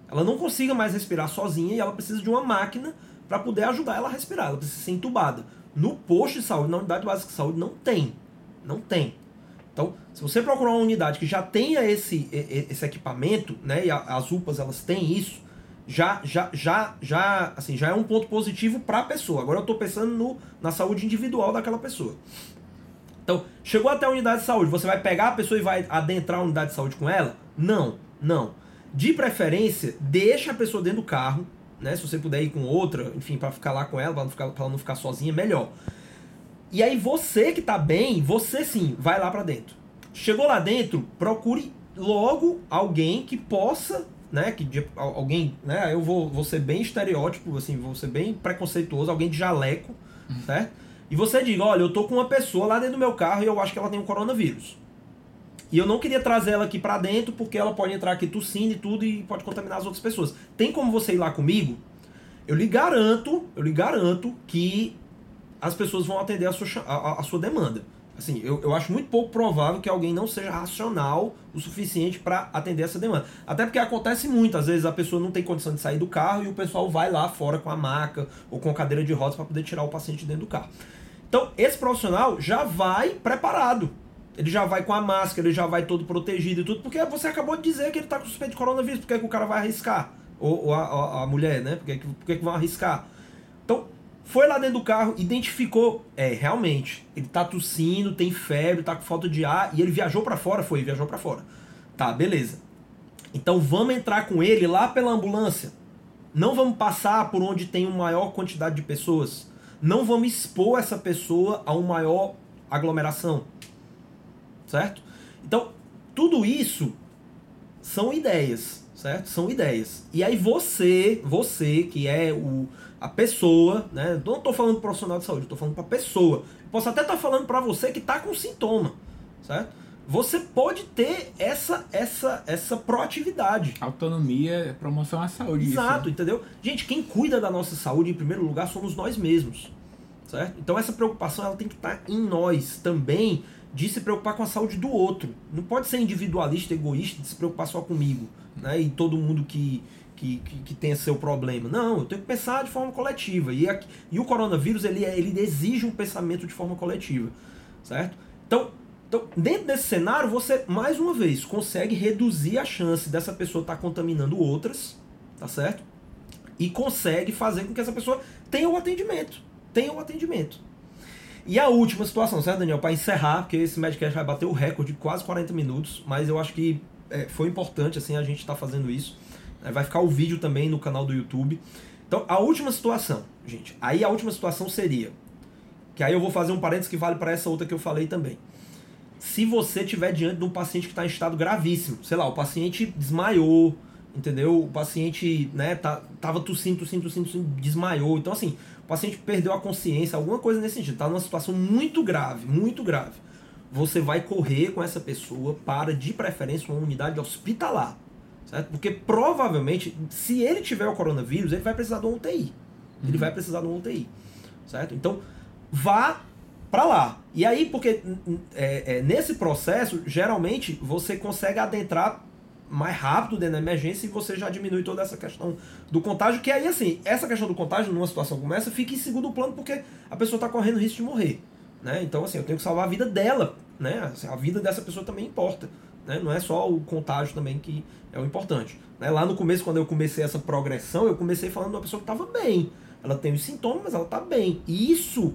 Ela não consiga mais respirar sozinha e ela precisa de uma máquina para poder ajudar ela a respirar. Ela precisa ser entubada. No posto de saúde, na unidade básica de saúde, não tem. Não tem. Então, se você procurar uma unidade que já tenha esse, esse equipamento, né, e as UPAs elas têm isso, já, já, já, já, assim, já é um ponto positivo para a pessoa. Agora eu estou pensando no, na saúde individual daquela pessoa. Então, chegou até a unidade de saúde, você vai pegar a pessoa e vai adentrar a unidade de saúde com ela? Não, não. De preferência, deixa a pessoa dentro do carro, né? Se você puder ir com outra, enfim, para ficar lá com ela, para não ficar, ela não ficar sozinha, melhor. E aí você que tá bem, você sim, vai lá para dentro. Chegou lá dentro, procure logo alguém que possa né, que de, alguém, né, eu vou, vou ser bem estereótipo, assim, vou ser bem preconceituoso, alguém de jaleco, uhum. certo? E você diga, olha, eu tô com uma pessoa lá dentro do meu carro e eu acho que ela tem um coronavírus. E eu não queria trazer ela aqui para dentro porque ela pode entrar aqui tossindo e tudo e pode contaminar as outras pessoas. Tem como você ir lá comigo? Eu lhe garanto, eu lhe garanto que as pessoas vão atender a sua, a, a sua demanda. Assim, eu, eu acho muito pouco provável que alguém não seja racional o suficiente para atender essa demanda. Até porque acontece muito, às vezes a pessoa não tem condição de sair do carro e o pessoal vai lá fora com a maca ou com a cadeira de rodas para poder tirar o paciente dentro do carro. Então, esse profissional já vai preparado. Ele já vai com a máscara, ele já vai todo protegido e tudo, porque você acabou de dizer que ele está com suspeito de coronavírus, por que, é que o cara vai arriscar? Ou, ou a, a, mulher, né? Por que, por que, que vão arriscar? Então, foi lá dentro do carro, identificou, é, realmente, ele tá tossindo, tem febre, tá com falta de ar, e ele viajou para fora, foi, viajou para fora. Tá, beleza. Então vamos entrar com ele lá pela ambulância. Não vamos passar por onde tem uma maior quantidade de pessoas. Não vamos expor essa pessoa a uma maior aglomeração. Certo? Então, tudo isso são ideias, certo? São ideias. E aí você, você que é o, a pessoa, né? Não estou falando profissional de saúde, estou falando para pessoa. Posso até estar tá falando para você que está com sintoma, certo? Você pode ter essa essa essa proatividade. Autonomia, promoção à saúde. Exato, isso, né? entendeu? Gente, quem cuida da nossa saúde em primeiro lugar somos nós mesmos, certo? Então essa preocupação ela tem que estar tá em nós também de se preocupar com a saúde do outro. Não pode ser individualista, egoísta, de se preocupar só comigo, né? E todo mundo que que, que, que tenha seu problema. Não, eu tenho que pensar de forma coletiva. E, aqui, e o coronavírus, ele, é, ele exige um pensamento de forma coletiva, certo? Então, então, dentro desse cenário, você, mais uma vez, consegue reduzir a chance dessa pessoa estar tá contaminando outras, tá certo? E consegue fazer com que essa pessoa tenha o atendimento. Tenha o atendimento. E a última situação, certo, Daniel? Para encerrar, porque esse Medcast vai bater o recorde de quase 40 minutos, mas eu acho que é, foi importante, assim, a gente estar tá fazendo isso. Vai ficar o vídeo também no canal do YouTube. Então, a última situação, gente. Aí a última situação seria. Que aí eu vou fazer um parênteses que vale para essa outra que eu falei também. Se você estiver diante de um paciente que está em estado gravíssimo, sei lá, o paciente desmaiou, entendeu? O paciente, né, tá, tava tossindo, tossindo, tossindo, tossindo, desmaiou. Então, assim, o paciente perdeu a consciência, alguma coisa nesse sentido, tá numa situação muito grave, muito grave. Você vai correr com essa pessoa para, de preferência, uma unidade hospitalar. Certo? Porque provavelmente, se ele tiver o coronavírus, ele vai precisar de uma UTI. Ele uhum. vai precisar de uma UTI. Certo? Então, vá para lá. E aí, porque é, é, nesse processo, geralmente, você consegue adentrar mais rápido dentro da emergência e você já diminui toda essa questão do contágio, que aí, assim, essa questão do contágio, numa situação como essa, fica em segundo plano porque a pessoa está correndo risco de morrer. Né? Então, assim, eu tenho que salvar a vida dela. Né? Assim, a vida dessa pessoa também importa. Né? Não é só o contágio também que é o importante. Né? Lá no começo, quando eu comecei essa progressão, eu comecei falando de uma pessoa que estava bem. Ela tem os sintomas, mas ela está bem. E isso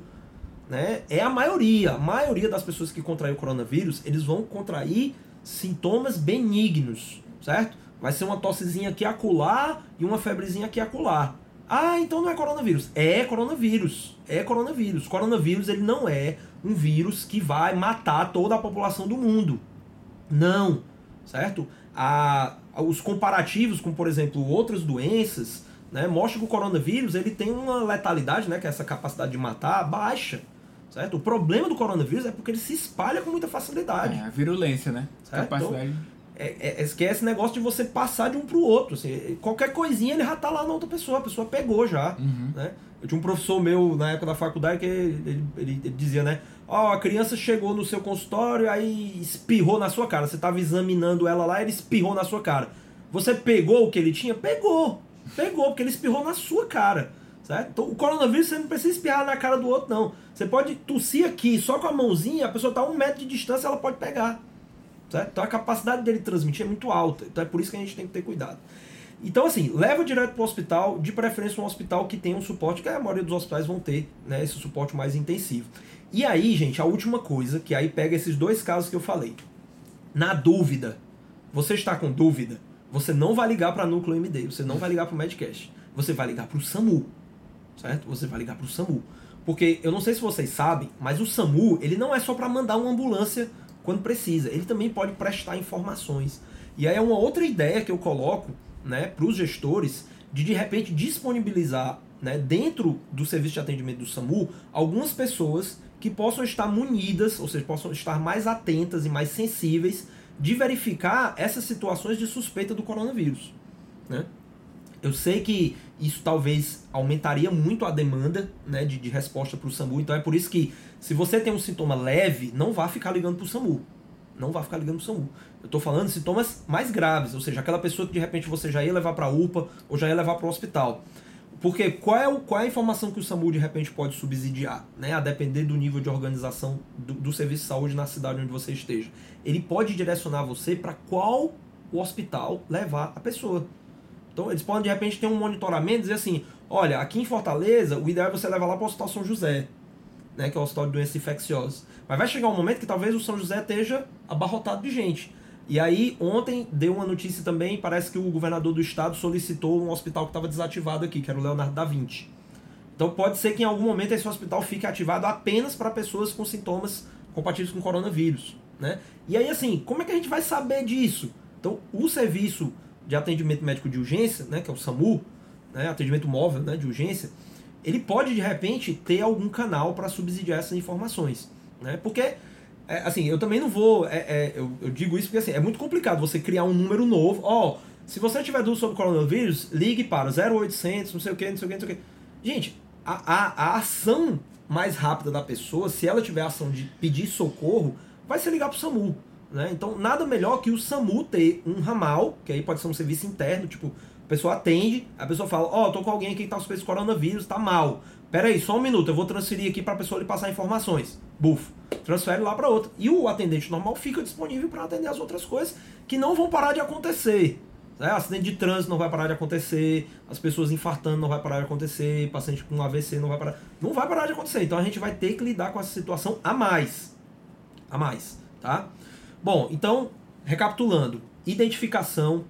né, é a maioria. A maioria das pessoas que contraem o coronavírus, eles vão contrair sintomas benignos, certo? Vai ser uma tossezinha aqui acular e uma febrezinha aqui acular. Ah, então não é coronavírus. É coronavírus. É coronavírus. Coronavírus ele não é um vírus que vai matar toda a população do mundo. Não, certo? A, os comparativos com, por exemplo, outras doenças, né, mostram que o coronavírus ele tem uma letalidade, né, que é essa capacidade de matar, baixa. Certo? O problema do coronavírus é porque ele se espalha com muita facilidade. É, a virulência, né? Certo? Capacidade. Então, é, é, esse negócio de você passar de um pro outro. Assim, qualquer coisinha ele já tá lá na outra pessoa, a pessoa pegou já. Uhum. Né? Eu tinha um professor meu na época da faculdade que ele, ele, ele dizia, né? Ó, oh, a criança chegou no seu consultório aí espirrou na sua cara. Você estava examinando ela lá, ele espirrou na sua cara. Você pegou o que ele tinha? Pegou. Pegou, porque ele espirrou na sua cara. Certo? Então, o coronavírus você não precisa espirrar na cara do outro, não. Você pode tossir aqui só com a mãozinha, a pessoa está a um metro de distância, ela pode pegar. Certo? Então a capacidade dele transmitir é muito alta. Então é por isso que a gente tem que ter cuidado. Então, assim, leva direto para o hospital, de preferência um hospital que tenha um suporte, que a maioria dos hospitais vão ter, né? Esse suporte mais intensivo. E aí, gente, a última coisa, que aí pega esses dois casos que eu falei. Na dúvida, você está com dúvida, você não vai ligar para Núcleo MD, você não vai ligar para o Medcast, você vai ligar para o SAMU, certo? Você vai ligar para o SAMU. Porque eu não sei se vocês sabem, mas o SAMU, ele não é só para mandar uma ambulância quando precisa, ele também pode prestar informações. E aí é uma outra ideia que eu coloco né, para os gestores de de repente disponibilizar né, dentro do serviço de atendimento do SAMU algumas pessoas que possam estar munidas, ou seja, possam estar mais atentas e mais sensíveis de verificar essas situações de suspeita do coronavírus. Né? Eu sei que isso talvez aumentaria muito a demanda né, de, de resposta para o SAMU, então é por isso que se você tem um sintoma leve, não vá ficar ligando para o SAMU. Não vá ficar ligando para o SAMU. Eu estou falando de sintomas mais graves, ou seja, aquela pessoa que de repente você já ia levar para a UPA ou já ia levar para o hospital. Porque qual é, o, qual é a informação que o SAMU de repente pode subsidiar, né? A depender do nível de organização do, do serviço de saúde na cidade onde você esteja. Ele pode direcionar você para qual o hospital levar a pessoa. Então eles podem de repente ter um monitoramento e dizer assim: olha, aqui em Fortaleza, o ideal é você levar lá para o Hospital São José, né? Que é o Hospital de Doenças Infecciosas. Mas vai chegar um momento que talvez o São José esteja abarrotado de gente. E aí, ontem deu uma notícia também, parece que o governador do estado solicitou um hospital que estava desativado aqui, que era o Leonardo da Vinci. Então pode ser que em algum momento esse hospital fique ativado apenas para pessoas com sintomas compatíveis com coronavírus. Né? E aí, assim, como é que a gente vai saber disso? Então, o serviço de atendimento médico de urgência, né, que é o SAMU, né, atendimento móvel né, de urgência, ele pode de repente ter algum canal para subsidiar essas informações. Né? Porque é, assim, eu também não vou. É, é, eu, eu, digo isso porque assim, é muito complicado você criar um número novo. Ó, oh, se você tiver dúvida sobre coronavírus, ligue para 0800, não sei o que, não sei o que, não sei o que. Gente, a, a, a ação mais rápida da pessoa, se ela tiver a ação de pedir socorro, vai ser ligar para o SAMU. Né? Então, nada melhor que o SAMU ter um ramal, que aí pode ser um serviço interno, tipo, a pessoa atende, a pessoa fala, ó, oh, tô com alguém aqui que tá suspeito de coronavírus, tá mal. Pera aí, só um minuto, eu vou transferir aqui para a pessoa lhe passar informações. Bufo. Transfere lá para outra. E o atendente normal fica disponível para atender as outras coisas que não vão parar de acontecer. Né? Acidente de trânsito não vai parar de acontecer, as pessoas infartando não vai parar de acontecer, paciente com AVC não vai parar. Não vai parar de acontecer. Então a gente vai ter que lidar com essa situação a mais. A mais, tá? Bom, então, recapitulando, identificação,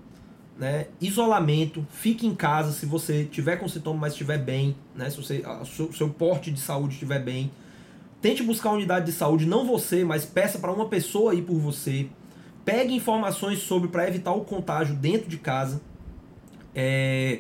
né? Isolamento, fique em casa se você tiver com sintoma, mas estiver bem, né? Se o seu, seu porte de saúde estiver bem. Tente buscar uma unidade de saúde, não você, mas peça para uma pessoa ir por você. Pegue informações sobre para evitar o contágio dentro de casa. É,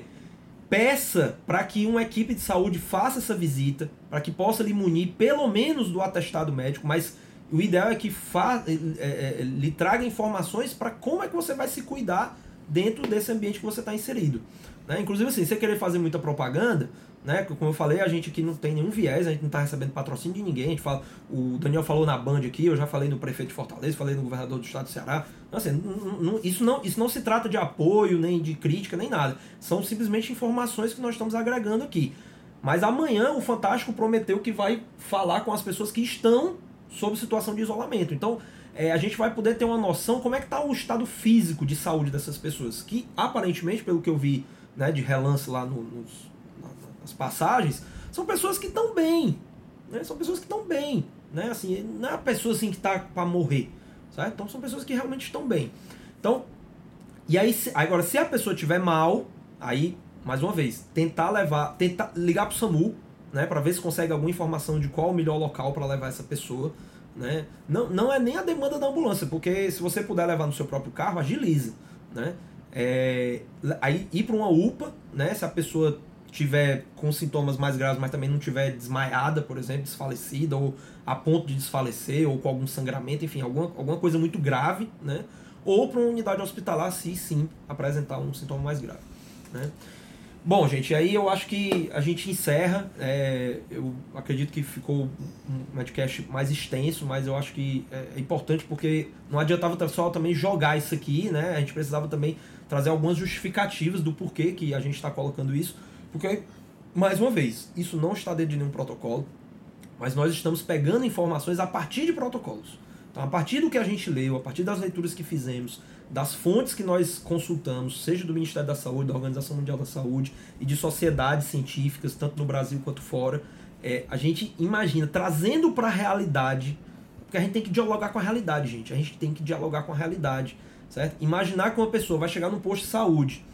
peça para que uma equipe de saúde faça essa visita, para que possa lhe munir pelo menos do atestado médico, mas o ideal é que fa, é, é, é lhe traga informações para como é que você vai se cuidar dentro desse ambiente que você está inserido. Né? Inclusive, assim, você querer fazer muita propaganda, né? Como eu falei, a gente aqui não tem nenhum viés, a gente não está recebendo patrocínio de ninguém. A gente fala, o Daniel falou na Band aqui, eu já falei no prefeito de Fortaleza, falei no governador do estado do Ceará. Então, assim, não, isso, não, isso não se trata de apoio, nem de crítica, nem nada. São simplesmente informações que nós estamos agregando aqui. Mas amanhã o Fantástico prometeu que vai falar com as pessoas que estão sob situação de isolamento. Então, é, a gente vai poder ter uma noção como é que está o estado físico de saúde dessas pessoas. Que, aparentemente, pelo que eu vi né, de relance lá no, nos, nas passagens, são pessoas que estão bem. Né? São pessoas que estão bem. Né? Assim, não é a pessoa assim, que está para morrer. Certo? Então, são pessoas que realmente estão bem. Então, e aí, se, agora, se a pessoa estiver mal, aí, mais uma vez, tentar levar, tentar ligar para o SAMU, né, para ver se consegue alguma informação de qual o melhor local para levar essa pessoa. Né? Não, não é nem a demanda da ambulância, porque se você puder levar no seu próprio carro, agiliza. Né? É, aí ir para uma UPA, né? se a pessoa tiver com sintomas mais graves, mas também não tiver desmaiada, por exemplo, desfalecida, ou a ponto de desfalecer, ou com algum sangramento, enfim, alguma, alguma coisa muito grave, né? ou para uma unidade hospitalar, se sim apresentar um sintoma mais grave. Né? Bom, gente, aí eu acho que a gente encerra. É, eu acredito que ficou um podcast mais extenso, mas eu acho que é importante porque não adiantava só também jogar isso aqui, né? A gente precisava também trazer algumas justificativas do porquê que a gente está colocando isso. Porque, mais uma vez, isso não está dentro de nenhum protocolo, mas nós estamos pegando informações a partir de protocolos. Então, a partir do que a gente leu, a partir das leituras que fizemos, das fontes que nós consultamos, seja do Ministério da Saúde, da Organização Mundial da Saúde e de sociedades científicas, tanto no Brasil quanto fora, é, a gente imagina, trazendo para a realidade, porque a gente tem que dialogar com a realidade, gente, a gente tem que dialogar com a realidade, certo? Imaginar que uma pessoa vai chegar num posto de saúde,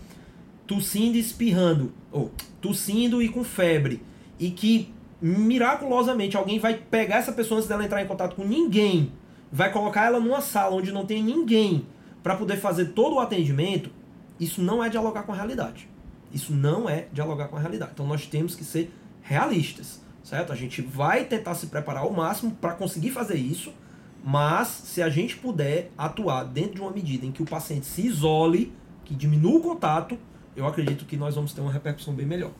tossindo e espirrando, ou tossindo e com febre, e que miraculosamente alguém vai pegar essa pessoa antes dela entrar em contato com ninguém, vai colocar ela numa sala onde não tem ninguém para poder fazer todo o atendimento, isso não é dialogar com a realidade. Isso não é dialogar com a realidade. Então nós temos que ser realistas, certo? A gente vai tentar se preparar ao máximo para conseguir fazer isso, mas se a gente puder atuar dentro de uma medida em que o paciente se isole, que diminua o contato, eu acredito que nós vamos ter uma repercussão bem melhor.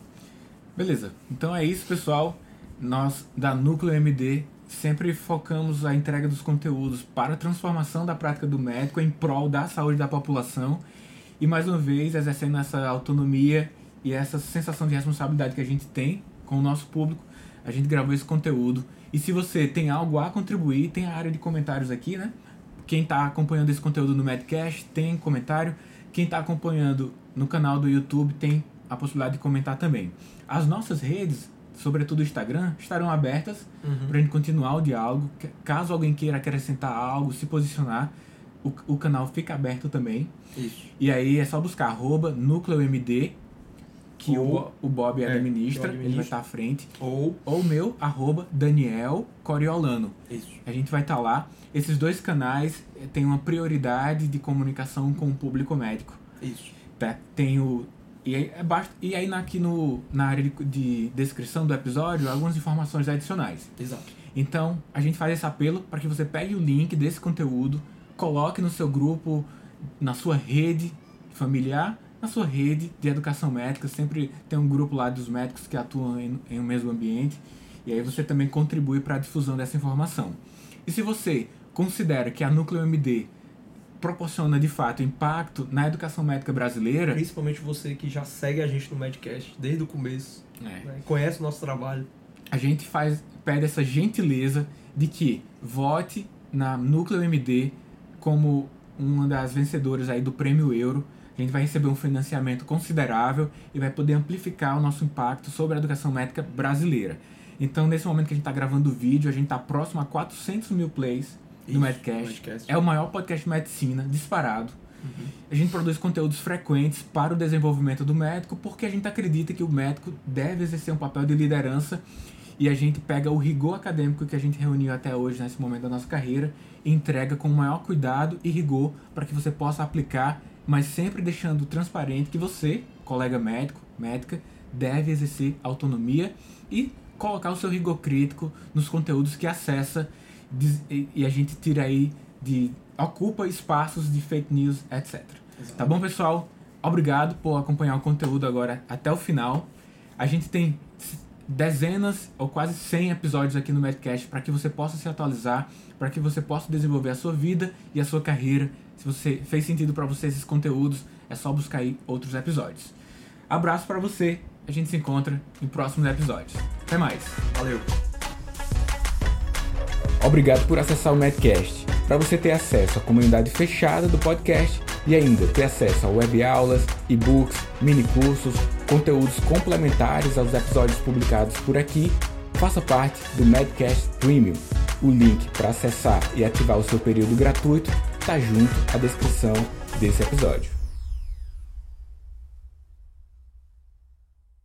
Beleza. Então é isso, pessoal. Nós da Núcleo MD sempre focamos a entrega dos conteúdos para a transformação da prática do médico em prol da saúde da população e mais uma vez exercendo essa autonomia e essa sensação de responsabilidade que a gente tem com o nosso público, a gente gravou esse conteúdo. E se você tem algo a contribuir, tem a área de comentários aqui, né? Quem está acompanhando esse conteúdo no Medcast tem comentário. Quem está acompanhando no canal do YouTube tem a possibilidade de comentar também. As nossas redes sobretudo o Instagram, estarão abertas uhum. para a gente continuar o diálogo. Caso alguém queira acrescentar algo, se posicionar, o, o canal fica aberto também. Isso. E aí é só buscar arroba NúcleoMD, que Ou- o, o Bob é, administra, ele vai estar à frente. Ou. Ou o meu, arroba Daniel Coriolano. Isso. A gente vai estar lá. Esses dois canais têm uma prioridade de comunicação com o público médico. Isso. Tá? Tem o. E aí, é basta- e aí aqui no, na área de, de descrição do episódio, algumas informações adicionais. Exato. Então, a gente faz esse apelo para que você pegue o link desse conteúdo, coloque no seu grupo, na sua rede familiar, na sua rede de educação médica. Sempre tem um grupo lá dos médicos que atuam em, em um mesmo ambiente. E aí você também contribui para a difusão dessa informação. E se você considera que a Núcleo MD proporciona de fato impacto na educação médica brasileira, Principalmente você que já segue a gente no Medcast desde o começo, é, né? conhece o nosso trabalho. a gente faz pede essa gentileza de que vote na Núcleo MD como uma das vencedoras aí do Prêmio Euro. A gente vai receber um financiamento considerável e vai poder amplificar o nosso impacto sobre a educação médica brasileira. Então, nesse momento que a gente está gravando o vídeo, a gente está próximo a 400 mil plays No Medcast. Medcast. É o maior podcast de medicina, disparado. Uhum. A gente produz conteúdos frequentes para o desenvolvimento do médico, porque a gente acredita que o médico deve exercer um papel de liderança e a gente pega o rigor acadêmico que a gente reuniu até hoje, nesse momento da nossa carreira, e entrega com o maior cuidado e rigor para que você possa aplicar, mas sempre deixando transparente que você, colega médico, médica, deve exercer autonomia e colocar o seu rigor crítico nos conteúdos que acessa e a gente tira aí de ocupa espaços de fake news, etc. Tá bom, pessoal? Obrigado por acompanhar o conteúdo agora até o final. A gente tem dezenas ou quase 100 episódios aqui no Medcast para que você possa se atualizar, para que você possa desenvolver a sua vida e a sua carreira. Se você fez sentido para você esses conteúdos, é só buscar aí outros episódios. Abraço para você. A gente se encontra em próximos episódios. Até mais. Valeu. Obrigado por acessar o Medcast. Para você ter acesso à comunidade fechada do podcast e ainda ter acesso a web aulas, e-books, mini cursos, conteúdos complementares aos episódios publicados por aqui, faça parte do Medcast Premium. O link para acessar e ativar o seu período gratuito está junto à descrição desse episódio.